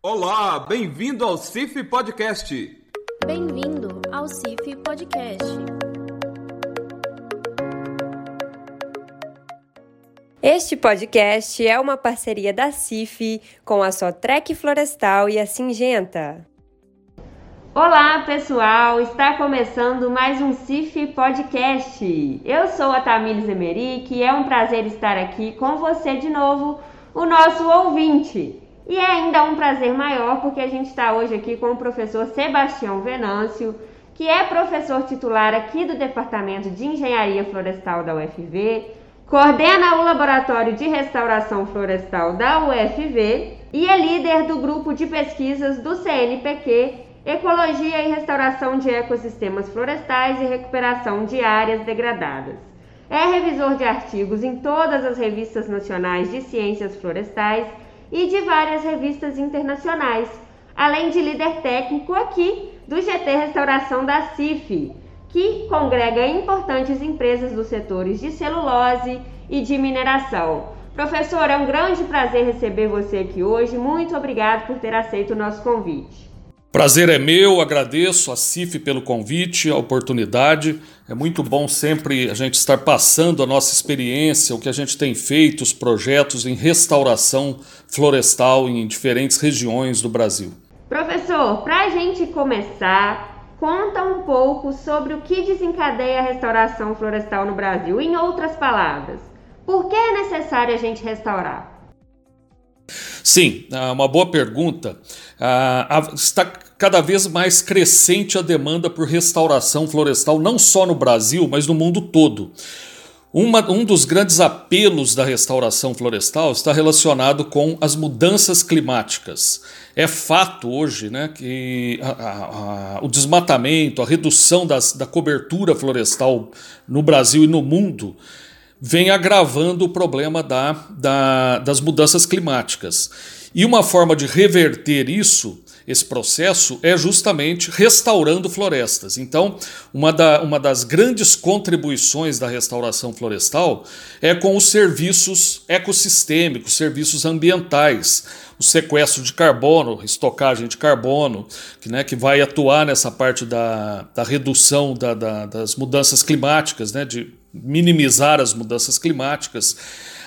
Olá, bem-vindo ao CIF Podcast. Bem-vindo ao CIF Podcast. Este podcast é uma parceria da CIF com a Sotrec Florestal e a Singenta. Olá, pessoal! Está começando mais um CIF Podcast. Eu sou a Tamires Emerick e é um prazer estar aqui com você de novo, o nosso ouvinte. E é ainda um prazer maior porque a gente está hoje aqui com o professor Sebastião Venâncio, que é professor titular aqui do Departamento de Engenharia Florestal da UFV, coordena o Laboratório de Restauração Florestal da UFV e é líder do grupo de pesquisas do CNPq Ecologia e Restauração de Ecossistemas Florestais e Recuperação de Áreas Degradadas. É revisor de artigos em todas as revistas nacionais de ciências florestais e de várias revistas internacionais, além de líder técnico aqui do GT Restauração da CIF, que congrega importantes empresas dos setores de celulose e de mineração. Professor, é um grande prazer receber você aqui hoje. Muito obrigado por ter aceito o nosso convite. Prazer é meu, agradeço a CIF pelo convite, a oportunidade. É muito bom sempre a gente estar passando a nossa experiência, o que a gente tem feito, os projetos em restauração florestal em diferentes regiões do Brasil. Professor, para a gente começar, conta um pouco sobre o que desencadeia a restauração florestal no Brasil. Em outras palavras, por que é necessário a gente restaurar? Sim, ah, uma boa pergunta. Ah, está cada vez mais crescente a demanda por restauração florestal, não só no Brasil, mas no mundo todo. Uma, um dos grandes apelos da restauração florestal está relacionado com as mudanças climáticas. É fato hoje né, que a, a, a, o desmatamento, a redução das, da cobertura florestal no Brasil e no mundo vem agravando o problema da, da, das mudanças climáticas. E uma forma de reverter isso, esse processo, é justamente restaurando florestas. Então, uma, da, uma das grandes contribuições da restauração florestal é com os serviços ecossistêmicos, serviços ambientais o sequestro de carbono, estocagem de carbono, que, né, que vai atuar nessa parte da, da redução da, da, das mudanças climáticas, né, de minimizar as mudanças climáticas.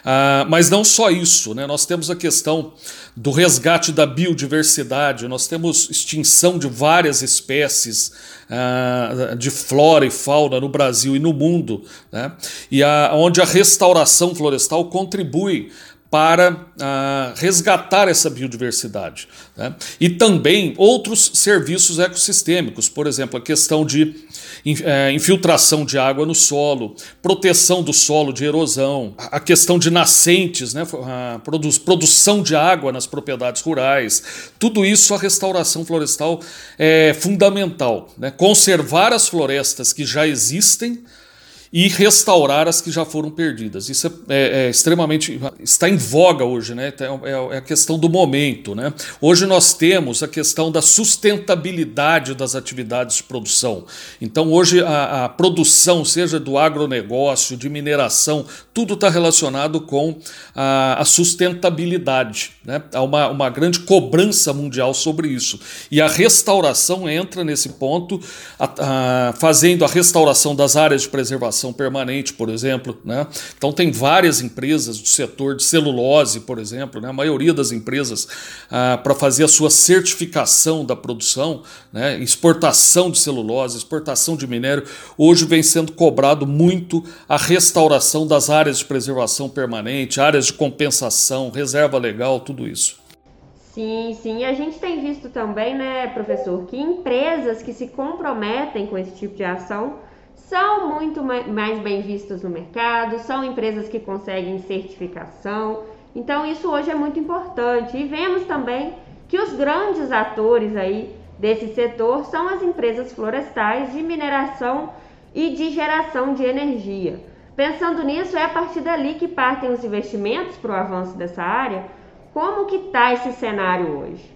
Ah, mas não só isso, né? nós temos a questão do resgate da biodiversidade, nós temos extinção de várias espécies ah, de flora e fauna no Brasil e no mundo, né? e a, onde a restauração florestal contribui para uh, resgatar essa biodiversidade. Né? E também outros serviços ecossistêmicos, por exemplo, a questão de é, infiltração de água no solo, proteção do solo de erosão, a questão de nascentes, né? a produção de água nas propriedades rurais. Tudo isso a restauração florestal é fundamental. Né? Conservar as florestas que já existem e restaurar as que já foram perdidas. Isso é, é, é extremamente. está em voga hoje, né? Então, é, é, a questão do momento. Né? Hoje nós temos a questão da sustentabilidade das atividades de produção. Então, hoje a, a produção, seja do agronegócio, de mineração, tudo está relacionado com a, a sustentabilidade. Né? Há uma, uma grande cobrança mundial sobre isso. E a restauração entra nesse ponto, a, fazendo a restauração das áreas de preservação permanente, por exemplo. Né? Então, tem várias empresas do setor de celulose, por exemplo, né? a maioria das empresas, ah, para fazer a sua certificação da produção, né? exportação de celulose, exportação de minério, hoje vem sendo cobrado muito a restauração das áreas de preservação permanente, áreas de compensação, reserva legal, tudo isso. Sim, sim. E a gente tem visto também, né, professor, que empresas que se comprometem com esse tipo de ação são muito mais bem vistas no mercado, são empresas que conseguem certificação. Então isso hoje é muito importante. E vemos também que os grandes atores aí desse setor são as empresas florestais de mineração e de geração de energia. Pensando nisso, é a partir dali que partem os investimentos para o avanço dessa área. Como que está esse cenário hoje?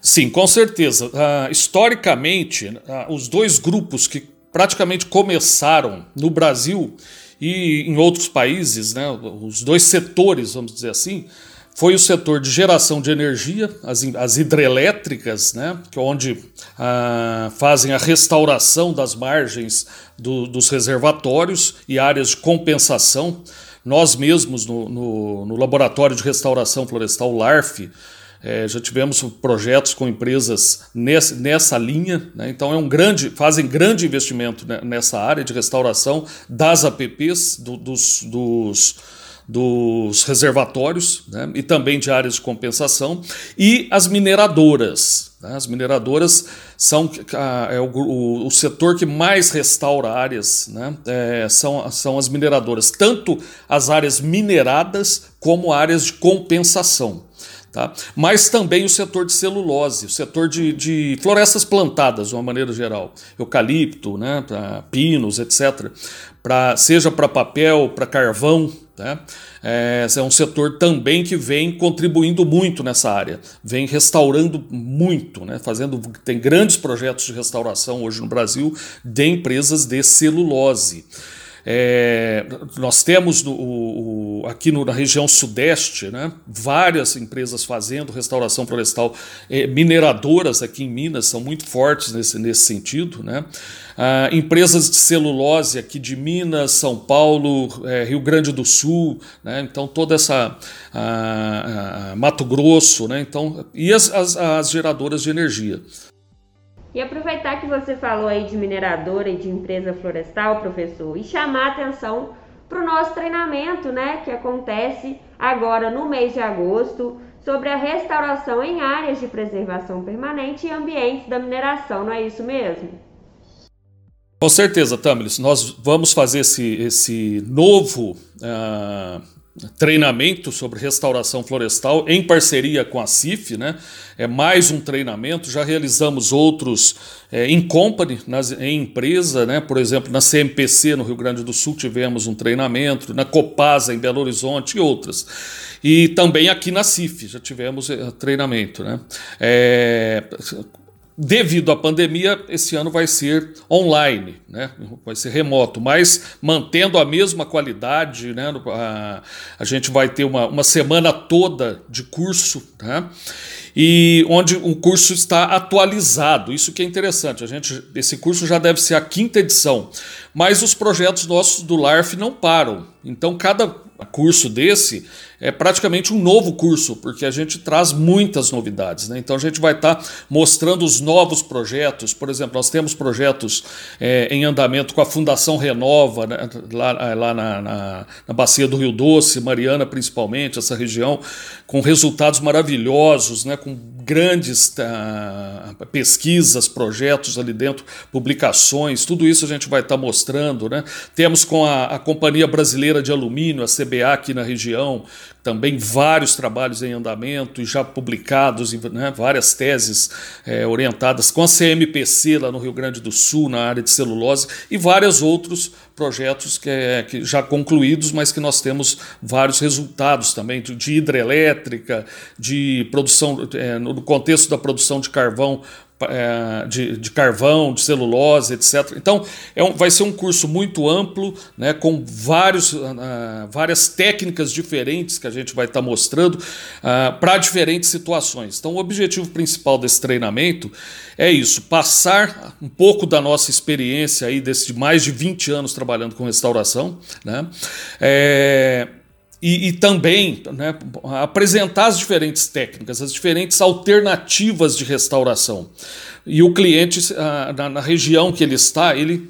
Sim, com certeza. Uh, historicamente, uh, os dois grupos que praticamente começaram no Brasil e em outros países, né, os dois setores, vamos dizer assim, foi o setor de geração de energia, as, as hidrelétricas, né, que é onde ah, fazem a restauração das margens do, dos reservatórios e áreas de compensação. Nós mesmos, no, no, no Laboratório de Restauração Florestal LARF, é, já tivemos projetos com empresas nessa, nessa linha, né? então é um grande, fazem grande investimento nessa área de restauração das APPs, do, dos, dos dos reservatórios né, e também de áreas de compensação, e as mineradoras. Né, as mineradoras são é o, o, o, setor que mais restaura áreas, né, é, são, são as mineradoras, tanto as áreas mineradas como áreas de compensação. Tá? Mas também o setor de celulose, o setor de, de florestas plantadas, de uma maneira geral, eucalipto, né, pinos, etc. Pra, seja para papel, para carvão, né? É, é um setor também que vem contribuindo muito nessa área, vem restaurando muito, né? fazendo tem grandes projetos de restauração hoje no Brasil de empresas de celulose. É, nós temos no, o, aqui no, na região sudeste né, várias empresas fazendo restauração florestal, é, mineradoras aqui em Minas são muito fortes nesse, nesse sentido. Né? Ah, empresas de celulose aqui de Minas, São Paulo, é, Rio Grande do Sul, né? então toda essa ah, ah, Mato Grosso, né? então, e as, as, as geradoras de energia. E aproveitar que você falou aí de mineradora e de empresa florestal, professor, e chamar atenção para o nosso treinamento, né, que acontece agora no mês de agosto, sobre a restauração em áreas de preservação permanente e ambientes da mineração, não é isso mesmo? Com certeza, Tamilis. Nós vamos fazer esse, esse novo uh, treinamento sobre restauração florestal em parceria com a CIF, né? É mais um treinamento. Já realizamos outros é, em company, nas, em empresa, né? Por exemplo, na CMPC no Rio Grande do Sul tivemos um treinamento, na Copasa em Belo Horizonte e outras. E também aqui na CIF já tivemos é, treinamento, né? É, Devido à pandemia, esse ano vai ser online, né? vai ser remoto, mas mantendo a mesma qualidade. Né? A, a gente vai ter uma, uma semana toda de curso, né? e onde o curso está atualizado. Isso que é interessante. A gente, esse curso já deve ser a quinta edição, mas os projetos nossos do LARF não param. Então, cada curso desse é praticamente um novo curso, porque a gente traz muitas novidades. Né? Então a gente vai estar tá mostrando os novos projetos. Por exemplo, nós temos projetos é, em andamento com a Fundação Renova, né? lá, lá na, na, na, Bacia do Rio Doce, Mariana principalmente, essa região, com resultados maravilhosos, né? com grandes uh, pesquisas, projetos ali dentro, publicações, tudo isso a gente vai estar tá mostrando. Né? Temos com a, a Companhia Brasileira de Alumínio, a CBA, aqui na região, também vários trabalhos em andamento já publicados, né, várias teses é, orientadas com a CMPC lá no Rio Grande do Sul, na área de celulose, e vários outros projetos que, é, que já concluídos, mas que nós temos vários resultados também, de, de hidrelétrica, de produção, é, no contexto da produção de carvão é, de, de, carvão, de celulose, etc. Então, é um, vai ser um curso muito amplo, né, com vários, uh, várias técnicas diferentes que a gente vai estar tá mostrando uh, para diferentes situações. Então, o objetivo principal desse treinamento é isso: passar um pouco da nossa experiência aí, desse, de mais de 20 anos trabalhando com restauração, né, é, e, e, também né, apresentar as diferentes técnicas, as diferentes alternativas de restauração. E o cliente, ah, na, na região que ele está, ele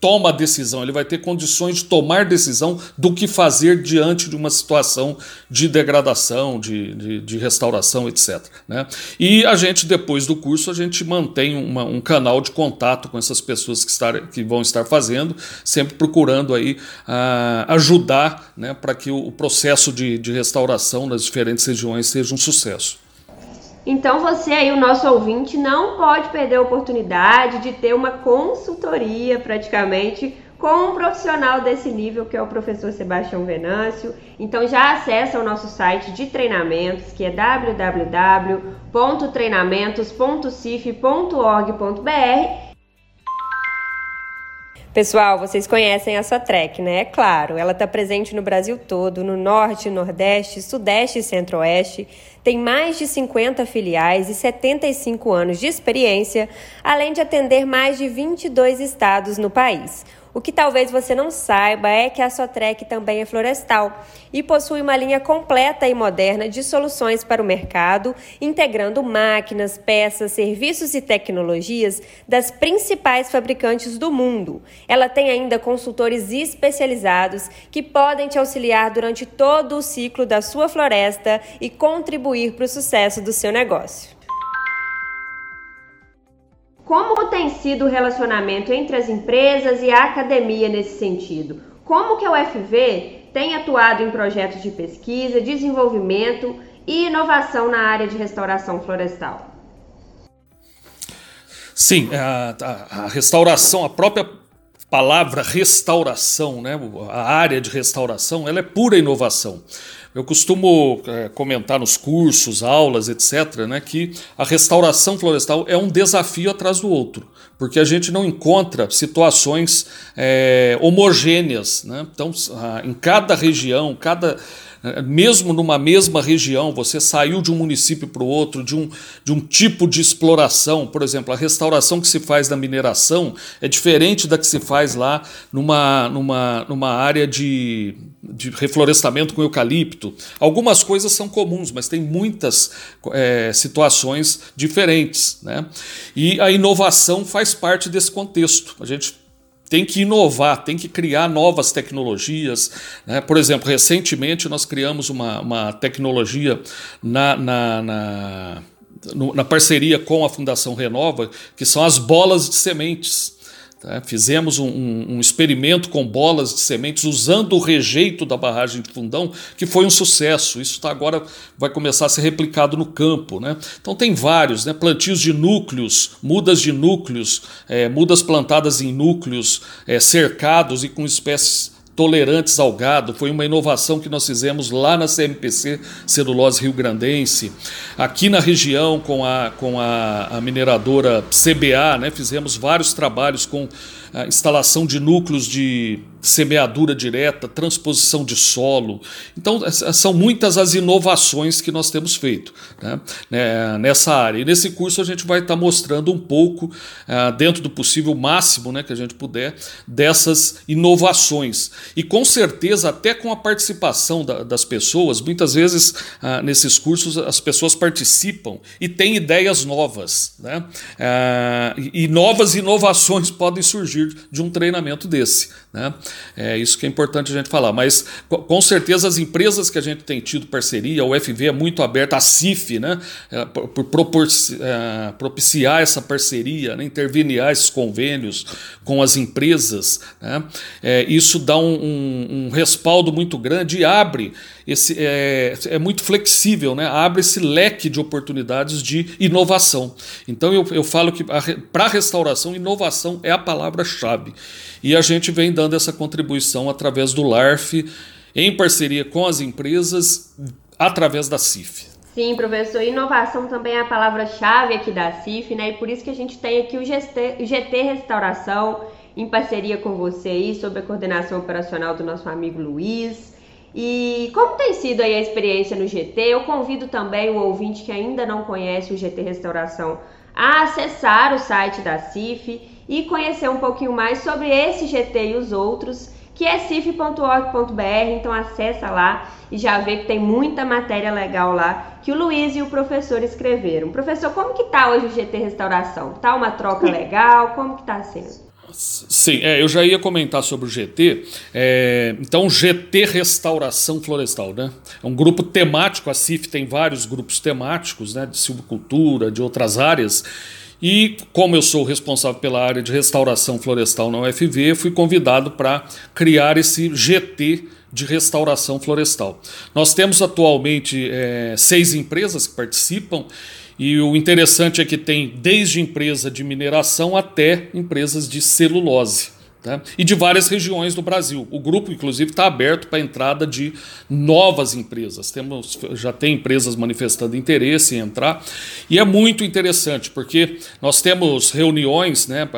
toma decisão, ele vai ter condições de tomar decisão do que fazer diante de uma situação de degradação, de, de, de restauração, etc. Né? E a gente, depois do curso, a gente mantém uma, um canal de contato com essas pessoas que, estar, que vão estar fazendo, sempre procurando aí uh, ajudar né, para que o processo de, de restauração nas diferentes regiões seja um sucesso. Então você aí, o nosso ouvinte, não pode perder a oportunidade de ter uma consultoria praticamente com um profissional desse nível que é o professor Sebastião Venâncio. Então já acessa o nosso site de treinamentos, que é www.treinamentos.cif.org.br Pessoal, vocês conhecem a Sotrec, né? É claro, ela está presente no Brasil todo, no Norte, Nordeste, Sudeste e Centro-Oeste. Tem mais de 50 filiais e 75 anos de experiência, além de atender mais de 22 estados no país. O que talvez você não saiba é que a Sotrec também é florestal e possui uma linha completa e moderna de soluções para o mercado, integrando máquinas, peças, serviços e tecnologias das principais fabricantes do mundo. Ela tem ainda consultores especializados que podem te auxiliar durante todo o ciclo da sua floresta e contribuir para o sucesso do seu negócio. Como tem sido o relacionamento entre as empresas e a academia nesse sentido? Como que a UFV tem atuado em projetos de pesquisa, desenvolvimento e inovação na área de restauração florestal? Sim, a, a, a restauração, a própria palavra restauração, né, a área de restauração, ela é pura inovação. Eu costumo é, comentar nos cursos, aulas, etc., né, que a restauração florestal é um desafio atrás do outro, porque a gente não encontra situações é, homogêneas. Né? Então, em cada região, cada mesmo numa mesma região, você saiu de um município para o outro, de um, de um tipo de exploração, por exemplo, a restauração que se faz na mineração é diferente da que se faz lá numa, numa, numa área de, de reflorestamento com eucalipto. Algumas coisas são comuns, mas tem muitas é, situações diferentes. Né? E a inovação faz parte desse contexto. A gente tem que inovar, tem que criar novas tecnologias. Né? Por exemplo, recentemente nós criamos uma, uma tecnologia na, na, na, na parceria com a Fundação Renova, que são as bolas de sementes. Tá? Fizemos um, um, um, experimento com bolas de sementes usando o rejeito da barragem de fundão, que foi um sucesso. Isso tá, agora vai começar a ser replicado no campo. Né? Então tem vários, né? plantios de núcleos, mudas de núcleos, é, mudas plantadas em núcleos é, cercados e com espécies tolerantes ao gado. Foi uma inovação que nós fizemos lá na CMPC Celulose Rio Grandense. Aqui na região, com a, com a, a mineradora CBA, né, fizemos vários trabalhos com a instalação de núcleos de semeadura direta, transposição de solo. Então, são muitas as inovações que nós temos feito né, né nessa área. E nesse curso a gente vai estar mostrando um pouco, uh, dentro do possível máximo né, que a gente puder, dessas inovações. E com certeza, até com a participação da, das pessoas, muitas vezes uh, nesses cursos as pessoas participam e têm ideias novas. Né? Uh, e novas inovações podem surgir de um treinamento desse. Né? É isso que é importante a gente falar. Mas com certeza as empresas que a gente tem tido parceria, o FV é muito aberta, a CIF, né? É, por, é, propiciar essa parceria, né? interveniar esses convênios com as empresas, né? É, isso dá um, um, um, respaldo muito grande e abre esse é, é muito flexível, né? abre esse leque de oportunidades de inovação. Então eu, eu falo que para a restauração, inovação é a palavra-chave. E a gente vem dando essa contribuição através do LARF, em parceria com as empresas, através da CIF. Sim, professor. Inovação também é a palavra-chave aqui da CIF, né? E por isso que a gente tem aqui o GT, GT Restauração, em parceria com você aí, sob a coordenação operacional do nosso amigo Luiz. E como tem sido aí a experiência no GT? Eu convido também o ouvinte que ainda não conhece o GT Restauração a acessar o site da CIF e conhecer um pouquinho mais sobre esse GT e os outros, que é cif.org.br, então acessa lá e já vê que tem muita matéria legal lá que o Luiz e o professor escreveram. Professor, como que tá hoje o GT Restauração? Tá uma troca legal? Como que tá sendo? Sim, é, eu já ia comentar sobre o GT. É, então, GT Restauração Florestal, né? É um grupo temático, a CIF tem vários grupos temáticos, né? De silvicultura, de outras áreas. E como eu sou responsável pela área de restauração florestal na UFV, fui convidado para criar esse GT de restauração florestal. Nós temos atualmente é, seis empresas que participam e o interessante é que tem desde empresa de mineração até empresas de celulose. Né? E de várias regiões do Brasil. O grupo, inclusive, está aberto para a entrada de novas empresas. Temos, já tem empresas manifestando interesse em entrar. E é muito interessante, porque nós temos reuniões né,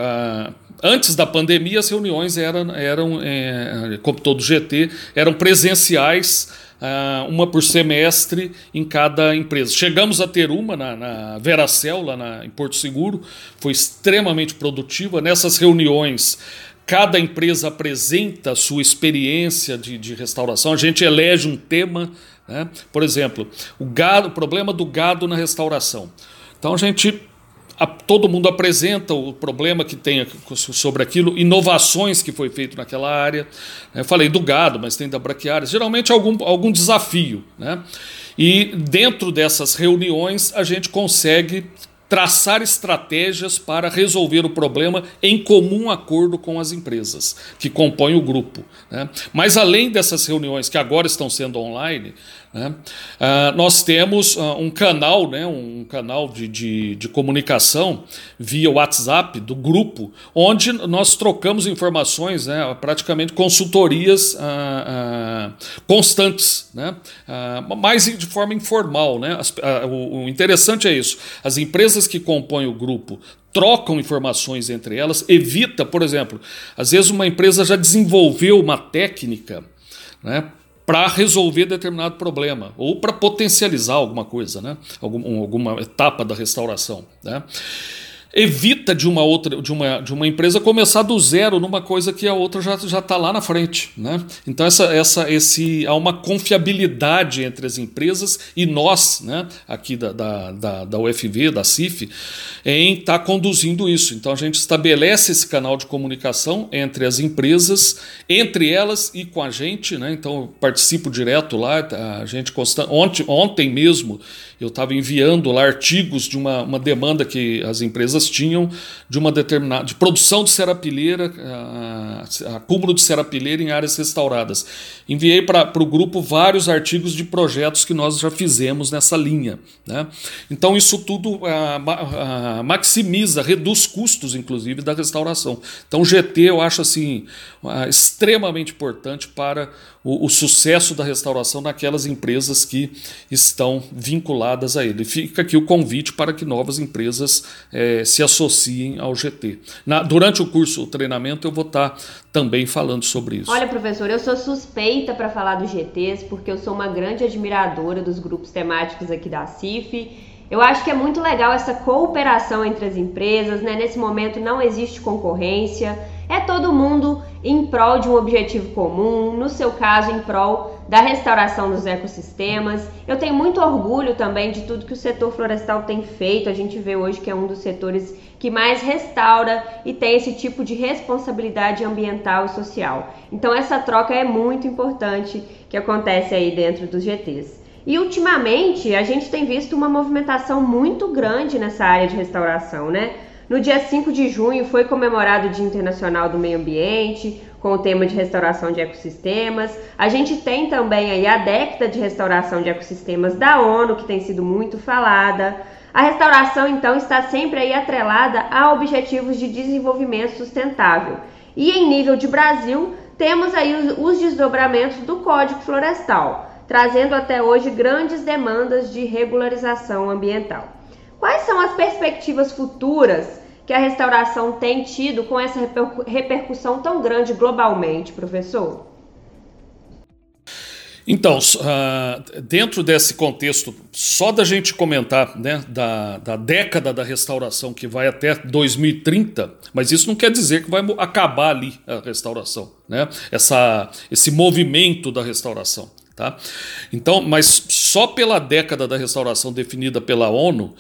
antes da pandemia, as reuniões eram, eram é, como todo GT, eram presenciais, uh, uma por semestre em cada empresa. Chegamos a ter uma na, na Veracel, lá na, em Porto Seguro, foi extremamente produtiva. Nessas reuniões, cada empresa apresenta a sua experiência de, de restauração, a gente elege um tema. Né? Por exemplo, o, gado, o problema do gado na restauração. Então a gente todo mundo apresenta o problema que tem sobre aquilo, inovações que foi feito naquela área. Eu falei do gado, mas tem da braquiária. Geralmente algum, algum desafio. Né? E dentro dessas reuniões a gente consegue traçar estratégias para resolver o problema em comum acordo com as empresas que compõem o grupo. Né? Mas além dessas reuniões que agora estão sendo online, né? Uh, nós temos uh, um canal, né, um canal de, de, de, comunicação via WhatsApp do grupo, onde nós trocamos informações, né, praticamente consultorias uh, constantes, né, mas de forma informal. Né? As, o, o interessante é isso: as empresas que compõem o grupo trocam informações entre elas, evita, por exemplo, às vezes uma empresa já desenvolveu uma técnica né, para resolver determinado problema ou para potencializar alguma coisa, né? Algum, alguma etapa da restauração. Né? Evita de uma outra de uma, de uma empresa começar do zero numa coisa que a outra já já está lá na frente né? então essa, essa esse há uma confiabilidade entre as empresas e nós né aqui da, da, da, da UFV da CIF em estar tá conduzindo isso então a gente estabelece esse canal de comunicação entre as empresas entre elas e com a gente né então eu participo direto lá a gente consta... ontem, ontem mesmo eu estava enviando lá artigos de uma, uma demanda que as empresas tinham de uma determinada de produção de serapilheira, acúmulo de serapilheira em áreas restauradas. Enviei para o grupo vários artigos de projetos que nós já fizemos nessa linha. Né? Então isso tudo maximiza, reduz custos, inclusive, da restauração. Então o GT eu acho assim extremamente importante para o, o, sucesso da restauração naquelas empresas que estão vinculadas a ele. Fica aqui o convite para que novas empresas é, se associem ao GT. Na, durante o curso, o treinamento, eu vou estar também falando sobre isso. Olha, professor, eu sou suspeita para falar dos GTs, porque eu sou uma grande admiradora dos grupos temáticos aqui da CIF. Eu acho que é muito legal essa cooperação entre as empresas, né? Nesse momento não existe concorrência. É todo mundo em prol de um objetivo comum, no seu caso, em prol da restauração dos ecossistemas. Eu tenho muito orgulho também de tudo que o setor florestal tem feito. A gente vê hoje que é um dos setores que mais restaura e tem esse tipo de responsabilidade ambiental e social. Então, essa troca é muito importante que acontece aí dentro dos GTs. E ultimamente a gente tem visto uma movimentação muito grande nessa área de restauração, né? No dia 5 de junho foi comemorado o Dia Internacional do Meio Ambiente, com o tema de restauração de ecossistemas. A gente tem também aí a década de restauração de ecossistemas da ONU, que tem sido muito falada. A restauração, então, está sempre aí atrelada a objetivos de desenvolvimento sustentável. E em nível de Brasil, temos aí os desdobramentos do Código Florestal, trazendo até hoje grandes demandas de regularização ambiental. Quais são as perspectivas futuras que a restauração tem tido com essa repercussão tão grande globalmente, professor? Então, uh, dentro desse contexto, só da gente comentar né, da, da, década da restauração que vai até 2030, mas isso não quer dizer que vai acabar ali a restauração, né? Essa, esse movimento da restauração. Tá? Então, mas só pela década da restauração definida pela ONU,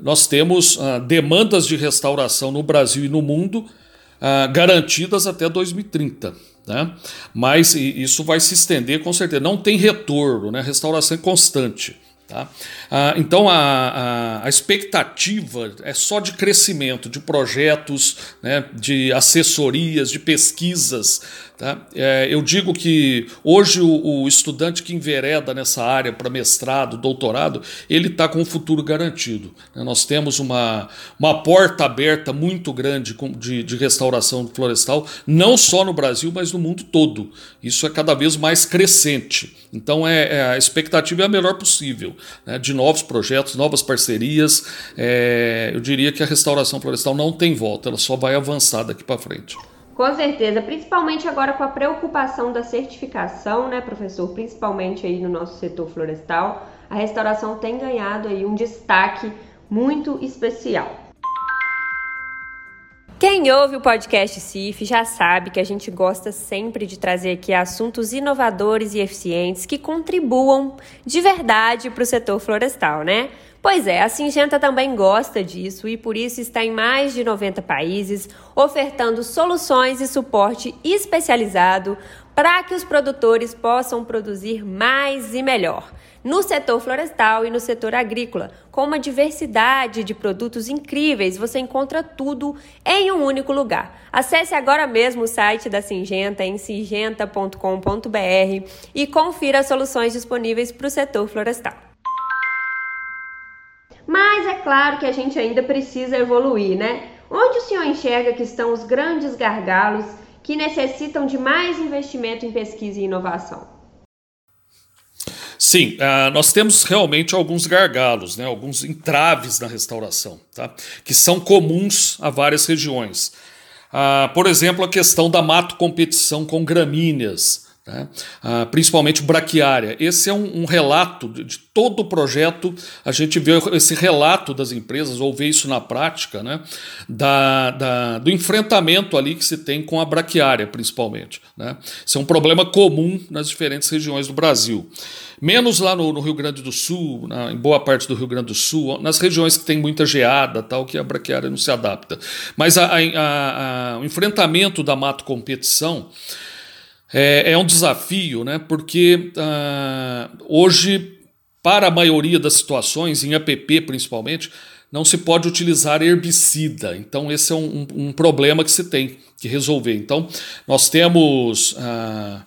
nós temos uh, demandas de restauração no Brasil e no mundo uh, garantidas até 2030. Né? Mas isso vai se estender com certeza. Não tem retorno, né? restauração é constante. Tá? Ah, então a, a, a, expectativa é só de crescimento de projetos, né, de assessorias, de pesquisas Tá? É, eu digo que hoje o, o, estudante que envereda nessa área para mestrado, doutorado, ele está com o futuro garantido. Né? Nós temos uma, uma porta aberta muito grande de, de restauração florestal, não só no Brasil, mas no mundo todo. Isso é cada vez mais crescente. Então é, é a expectativa é a melhor possível, né? de novos projetos, novas parcerias. É, eu diria que a restauração florestal não tem volta, ela só vai avançar daqui para frente. Com certeza, principalmente agora com a preocupação da certificação, né, professor? Principalmente aí no nosso setor florestal, a restauração tem ganhado aí um destaque muito especial. Quem ouve o podcast CIF já sabe que a gente gosta sempre de trazer aqui assuntos inovadores e eficientes que contribuam de verdade para o setor florestal, né? Pois é, a Singenta também gosta disso e por isso está em mais de 90 países, ofertando soluções e suporte especializado para que os produtores possam produzir mais e melhor. No setor florestal e no setor agrícola, com uma diversidade de produtos incríveis, você encontra tudo em um único lugar. Acesse agora mesmo o site da Singenta em singenta.com.br e confira as soluções disponíveis para o setor florestal. Claro que a gente ainda precisa evoluir, né? Onde o senhor enxerga que estão os grandes gargalos que necessitam de mais investimento em pesquisa e inovação? Sim, uh, nós temos realmente alguns gargalos, né, alguns entraves na restauração, tá, que são comuns a várias regiões. Uh, por exemplo, a questão da mato competição com gramíneas, né? Ah, principalmente braquiária. Esse é um, um relato de, de, todo o projeto, a gente vê esse relato das empresas, ou vê isso na prática, né? da, da, do enfrentamento ali que se tem com a braquiária, principalmente. Né? Isso é um problema comum nas diferentes regiões do Brasil. Menos lá no, no Rio Grande do Sul, na, em boa parte do Rio Grande do Sul, nas regiões que tem muita geada, tal, que a braquiária não se adapta. Mas a, a, a, o enfrentamento da mato competição é, é um desafio, né? porque uh, hoje, para a maioria das situações, em APP principalmente, não se pode utilizar herbicida. Então, esse é um, um, problema que se tem que resolver. Então, nós temos uh,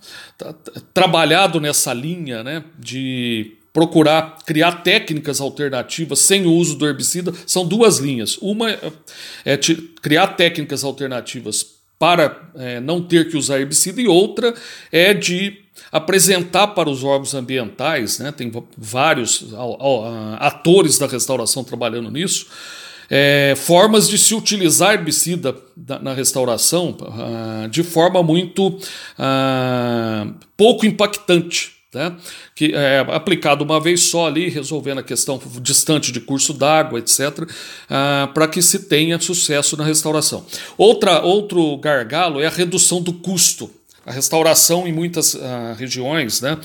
trabalhado nessa linha né, de procurar criar técnicas alternativas sem o uso do herbicida. São duas linhas. Uma é, é criar técnicas alternativas para é, não ter que usar herbicida, e outra é de apresentar para os órgãos ambientais, né, tem vários atores da restauração trabalhando nisso, é, formas de se utilizar herbicida na restauração uh, de forma muito uh, pouco impactante né? que é aplicado uma vez só ali, resolvendo a questão distante de curso d'água, etc., ah, para que se tenha sucesso na restauração. Outra, outro gargalo é a redução do custo. A restauração em muitas ah, regiões, né,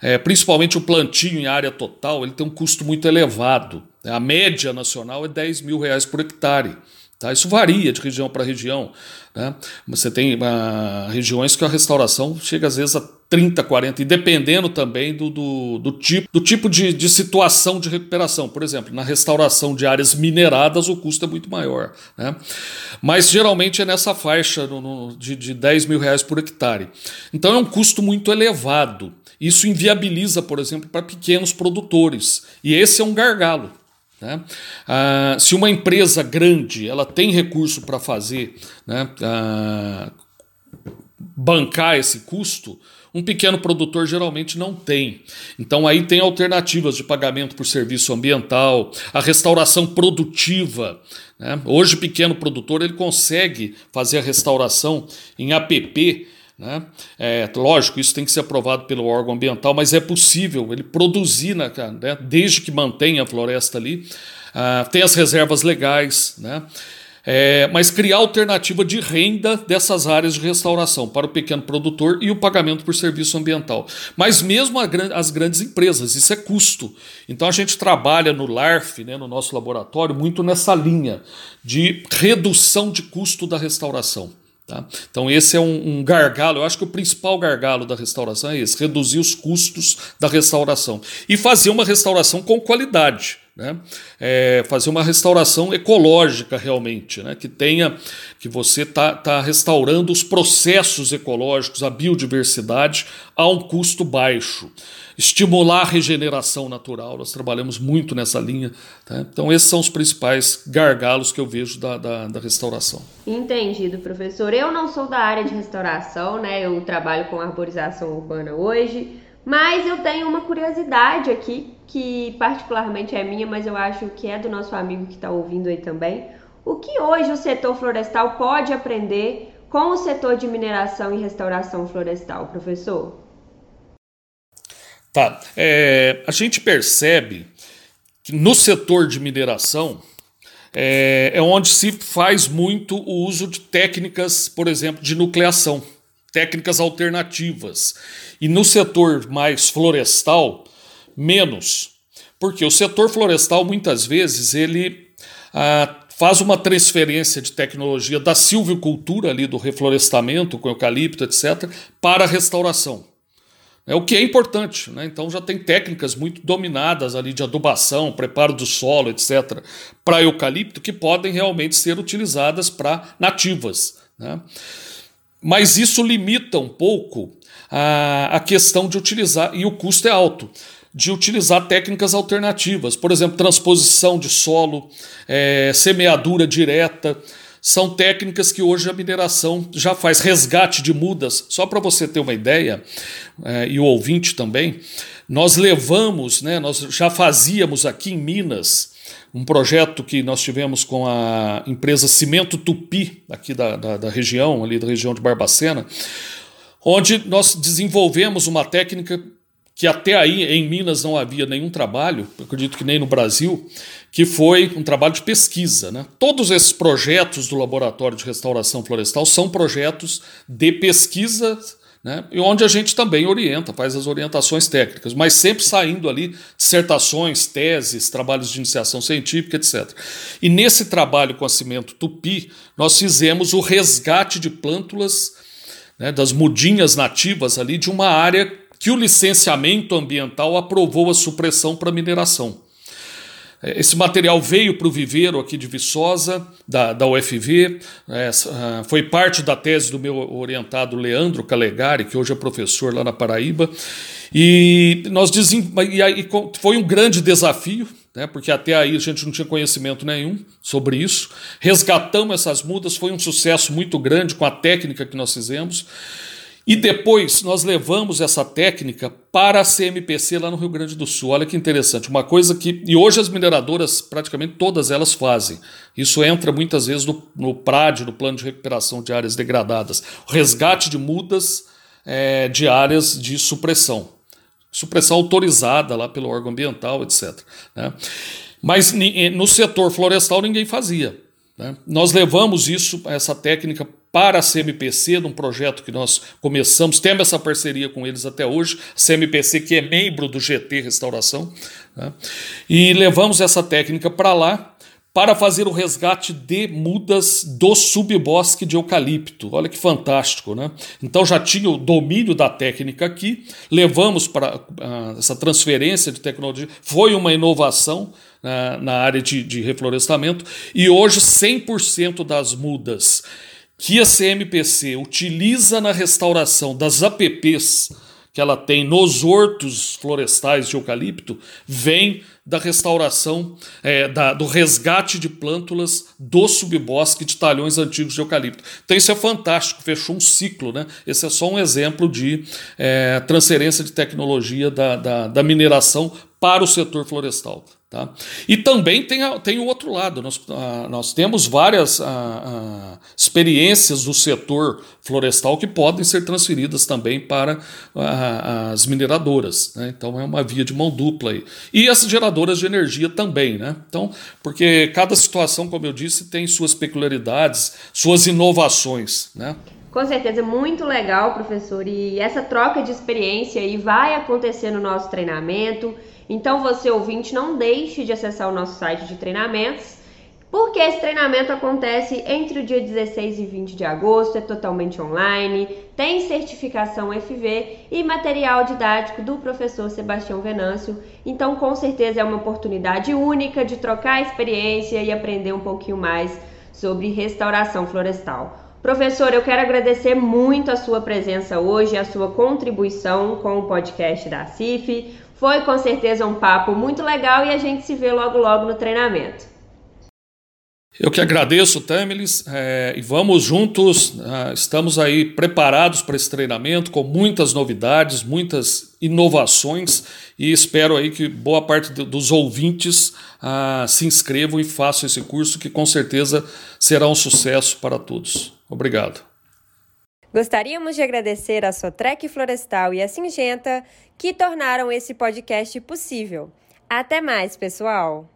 é, principalmente o plantio em área total, ele tem um custo muito elevado. A média nacional é 10 mil reais por hectare. Tá? Isso varia de região para região. Né? Você tem uh, regiões que a restauração chega às vezes a 30, 40, e dependendo também do, do, do tipo, do tipo de, de situação de recuperação. Por exemplo, na restauração de áreas mineradas o custo é muito maior. Né? Mas geralmente é nessa faixa no, no, de, de 10 mil reais por hectare. Então é um custo muito elevado. Isso inviabiliza, por exemplo, para pequenos produtores. E esse é um gargalo. Né? Ah, se uma empresa grande ela tem recurso para fazer né, ah, bancar esse custo, um pequeno produtor geralmente não tem. Então aí tem alternativas de pagamento por serviço ambiental, a restauração produtiva. Né? Hoje o pequeno produtor ele consegue fazer a restauração em APP né? É, lógico, isso tem que ser aprovado pelo órgão ambiental, mas é possível ele produzir, né, desde que mantenha a floresta ali, uh, tem as reservas legais, né? É, mas criar alternativa de renda dessas áreas de restauração para o pequeno produtor e o pagamento por serviço ambiental. Mas mesmo as grandes empresas, isso é custo. Então a gente trabalha no LARF, né, no nosso laboratório, muito nessa linha de redução de custo da restauração. Tá? Então, esse é um, um, gargalo. Eu acho que o principal gargalo da restauração é esse: reduzir os custos da restauração e fazer uma restauração com qualidade. Né? É fazer uma restauração ecológica realmente, né? que tenha que você está tá restaurando os processos ecológicos, a biodiversidade a um custo baixo. Estimular a regeneração natural, nós trabalhamos muito nessa linha. Tá? Então, esses são os principais gargalos que eu vejo da, da, da, restauração. Entendido, professor. Eu não sou da área de restauração, né? eu trabalho com arborização urbana hoje, mas eu tenho uma curiosidade aqui que particularmente é minha, mas eu acho que é do nosso amigo que está ouvindo aí também. O que hoje o setor florestal pode aprender com o setor de mineração e restauração florestal, professor? Tá. É, a gente percebe que no setor de mineração é, é onde se faz muito o uso de técnicas, por exemplo, de nucleação, técnicas alternativas. E no setor mais florestal, menos. Porque o setor florestal, muitas vezes, ele ah, faz uma transferência de tecnologia da silvicultura, ali do reflorestamento com eucalipto, etc., para a restauração. É o que é importante, né? Então já tem técnicas muito dominadas ali de adubação, preparo do solo, etc., para eucalipto que podem realmente ser utilizadas para nativas. Né? Mas isso limita um pouco a, a questão de utilizar, e o custo é alto de utilizar técnicas alternativas, por exemplo, transposição de solo, é, semeadura direta. São técnicas que hoje a mineração já faz resgate de mudas. Só para você ter uma ideia, é, e o ouvinte também, nós levamos, né, nós já fazíamos aqui em Minas um projeto que nós tivemos com a empresa Cimento Tupi, aqui da, da, da região, ali da região de Barbacena, onde nós desenvolvemos uma técnica que até aí em Minas não havia nenhum trabalho, acredito que nem no Brasil, que foi um trabalho de pesquisa. Né? Todos esses projetos do Laboratório de Restauração Florestal são projetos de pesquisa né? e onde a gente também orienta, faz as orientações técnicas, mas sempre saindo ali dissertações, teses, trabalhos de iniciação científica, etc. E nesse trabalho com a Cimento Tupi, nós fizemos o resgate de plântulas, né, das mudinhas nativas ali de uma área que o licenciamento ambiental aprovou a supressão para mineração. É, esse material veio para o viveiro aqui de Viçosa, da, da UFV, é, ah, foi parte da tese do meu orientado Leandro Calegari, que hoje é professor lá na Paraíba, e nós dizem, e aí foi um grande desafio, né, porque até aí a gente não tinha conhecimento nenhum sobre isso. Resgatamos essas mudas, foi um sucesso muito grande com a técnica que nós fizemos. E depois nós levamos essa técnica para a CMPC lá no Rio Grande do Sul. Olha que interessante, uma coisa que. E hoje as mineradoras, praticamente todas elas fazem. Isso entra muitas vezes no, no PRAD, no Plano de Recuperação de Áreas Degradadas. Resgate de mudas é, de áreas de supressão. Supressão autorizada lá pelo órgão ambiental, etc. Né? Mas no setor florestal ninguém fazia. Né? Nós levamos isso, essa técnica para a CMPC, num projeto que nós começamos, temos essa parceria com eles até hoje, CMPC que é membro do GT Restauração, né? e levamos essa técnica para lá para fazer o resgate de mudas do subbosque de eucalipto. Olha que fantástico, né? Então já tinha o domínio da técnica aqui, levamos para uh, essa transferência de tecnologia, foi uma inovação uh, na área de, de reflorestamento, e hoje 100% das mudas que a CMPC utiliza na restauração das APPs que ela tem nos hortos florestais de eucalipto vem da restauração, é, da, do resgate de plântulas do subbosque de talhões antigos de eucalipto. Então isso é fantástico, fechou um ciclo. Né? Esse é só um exemplo de é, transferência de tecnologia da, da, da mineração para o setor florestal. Tá? E também tem, a, tem o outro lado, nós, a, nós temos várias a, experiências do setor florestal que podem ser transferidas também para as mineradoras. Né? Então é uma via de mão dupla aí. E as geradoras de energia também, né? Então, porque cada situação, como eu disse, tem suas peculiaridades, suas inovações. Né? Com certeza, muito legal, professor. E essa troca de experiência aí vai acontecer no nosso treinamento. Então, você ouvinte, não deixe de acessar o nosso site de treinamentos porque esse treinamento acontece entre o dia 16 e 20 de agosto, é totalmente online, tem certificação FV e material didático do professor Sebastião Venâncio. Então, com certeza é uma oportunidade única de trocar experiência e aprender um pouquinho mais sobre restauração florestal. Professor, eu quero agradecer muito a sua presença hoje, a sua contribuição com o podcast da CIF. Foi com certeza um papo muito legal e a gente se vê logo logo no treinamento. Eu que agradeço, Tamilis, é, e vamos juntos. Uh, estamos aí preparados para esse treinamento com muitas novidades, muitas inovações e espero aí que boa parte dos ouvintes uh, se inscrevam e façam esse curso que com certeza será um sucesso para todos. Obrigado. Gostaríamos de agradecer a Sotrec Florestal e a Singenta que tornaram esse podcast possível. Até mais, pessoal!